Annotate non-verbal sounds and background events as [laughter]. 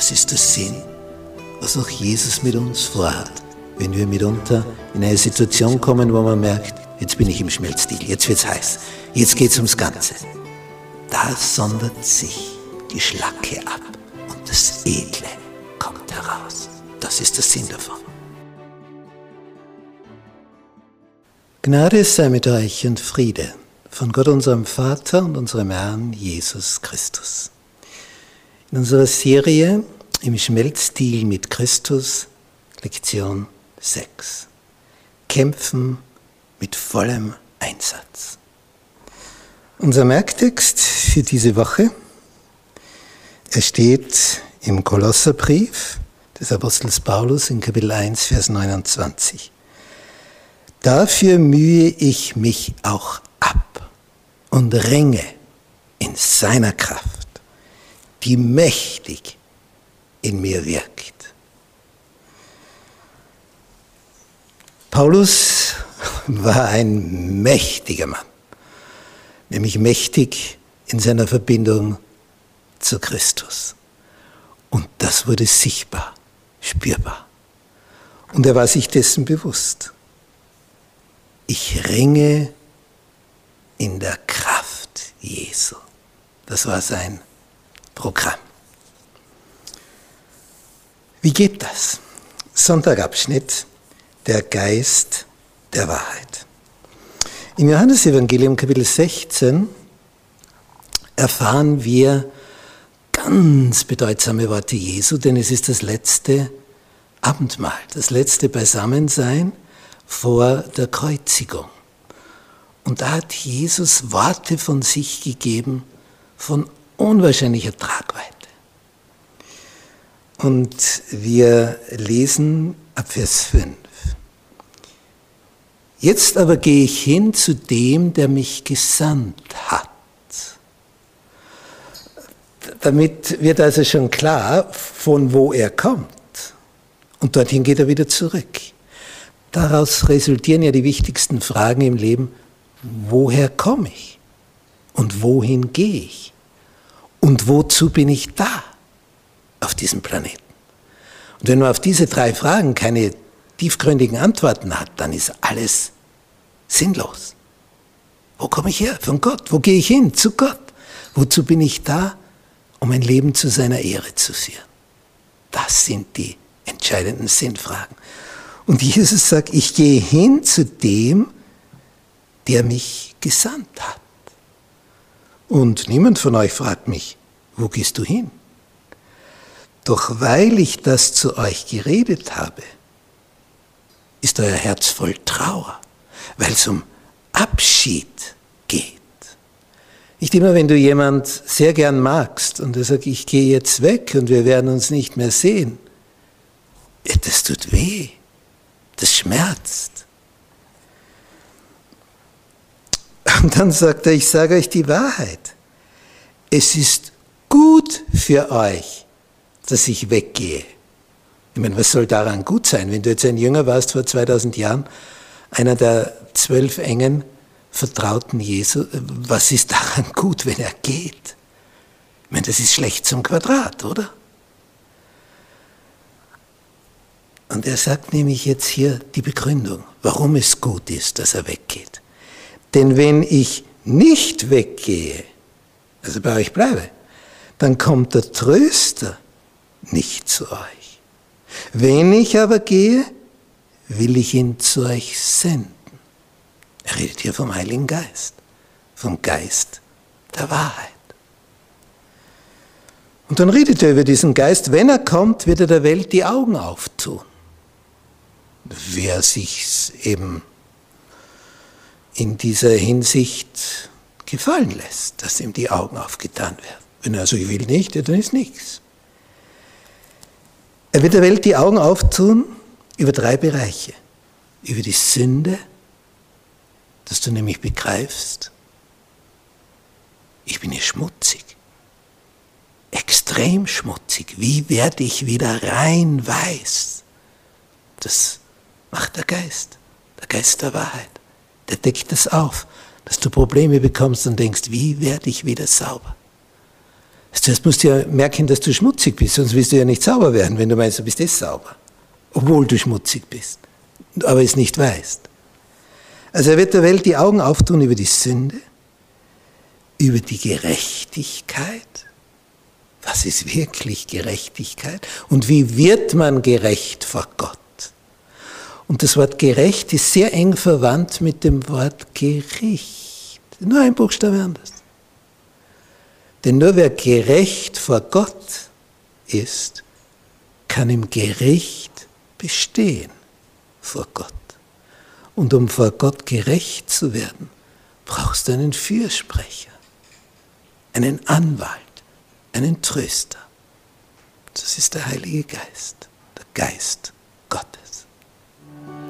Das ist der Sinn, was auch Jesus mit uns vorhat, wenn wir mitunter in eine Situation kommen, wo man merkt, jetzt bin ich im Schmelzstil, jetzt wird's heiß, jetzt geht's ums Ganze. Da sondert sich die Schlacke ab und das Edle kommt heraus. Das ist der Sinn davon. Gnade sei mit euch und Friede von Gott unserem Vater und unserem Herrn Jesus Christus. In unserer Serie im Schmelzstil mit Christus, Lektion 6. Kämpfen mit vollem Einsatz. Unser Merktext für diese Woche, er steht im Kolosserbrief des Apostels Paulus in Kapitel 1, Vers 29. Dafür mühe ich mich auch ab und ringe in seiner Kraft, die mächtig in mir wirkt. Paulus [laughs] war ein mächtiger Mann, nämlich mächtig in seiner Verbindung zu Christus. Und das wurde sichtbar, spürbar. Und er war sich dessen bewusst ich ringe in der Kraft Jesu. Das war sein Programm. Wie geht das? Sonntagabschnitt, der Geist der Wahrheit. Im Johannesevangelium Kapitel 16 erfahren wir ganz bedeutsame Worte Jesu, denn es ist das letzte Abendmahl, das letzte Beisammensein vor der Kreuzigung. Und da hat Jesus Worte von sich gegeben von unwahrscheinlicher Tragweite. Und wir lesen ab Vers 5. Jetzt aber gehe ich hin zu dem, der mich gesandt hat. Damit wird also schon klar, von wo er kommt. Und dorthin geht er wieder zurück. Daraus resultieren ja die wichtigsten Fragen im Leben. Woher komme ich? Und wohin gehe ich? Und wozu bin ich da auf diesem Planeten? Und wenn man auf diese drei Fragen keine tiefgründigen Antworten hat, dann ist alles sinnlos. Wo komme ich her? Von Gott. Wo gehe ich hin? Zu Gott. Wozu bin ich da? Um ein Leben zu seiner Ehre zu führen. Das sind die entscheidenden Sinnfragen. Und Jesus sagt, ich gehe hin zu dem, der mich gesandt hat. Und niemand von euch fragt mich, wo gehst du hin? Doch weil ich das zu euch geredet habe, ist euer Herz voll Trauer, weil es um Abschied geht. Nicht immer, wenn du jemand sehr gern magst und er sagt, ich gehe jetzt weg und wir werden uns nicht mehr sehen, das tut weh. Das schmerzt. Und dann sagt er, ich sage euch die Wahrheit. Es ist gut für euch, dass ich weggehe. Ich meine, was soll daran gut sein? Wenn du jetzt ein Jünger warst vor 2000 Jahren, einer der zwölf engen Vertrauten Jesu, was ist daran gut, wenn er geht? Ich meine, das ist schlecht zum Quadrat, oder? Und er sagt nämlich jetzt hier die Begründung, warum es gut ist, dass er weggeht. Denn wenn ich nicht weggehe, also bei euch bleibe, dann kommt der Tröster nicht zu euch. Wenn ich aber gehe, will ich ihn zu euch senden. Er redet hier vom Heiligen Geist, vom Geist der Wahrheit. Und dann redet er über diesen Geist, wenn er kommt, wird er der Welt die Augen auftun wer sich eben in dieser Hinsicht gefallen lässt, dass ihm die Augen aufgetan werden. Wenn er also will nicht, dann ist nichts. Er wird der Welt die Augen auftun über drei Bereiche. Über die Sünde, dass du nämlich begreifst, ich bin hier schmutzig, extrem schmutzig. Wie werde ich wieder rein weiß? Das macht der Geist, der Geist der Wahrheit. Der deckt das auf, dass du Probleme bekommst und denkst, wie werde ich wieder sauber? Zuerst musst du ja merken, dass du schmutzig bist, sonst willst du ja nicht sauber werden, wenn du meinst, du bist eh sauber, obwohl du schmutzig bist, aber es nicht weißt. Also er wird der Welt die Augen auftun über die Sünde, über die Gerechtigkeit. Was ist wirklich Gerechtigkeit? Und wie wird man gerecht vor Gott? Und das Wort gerecht ist sehr eng verwandt mit dem Wort Gericht. Nur ein Buchstabe anders. Denn nur wer gerecht vor Gott ist, kann im Gericht bestehen vor Gott. Und um vor Gott gerecht zu werden, brauchst du einen Fürsprecher, einen Anwalt, einen Tröster. Das ist der Heilige Geist, der Geist Gottes. Thank you.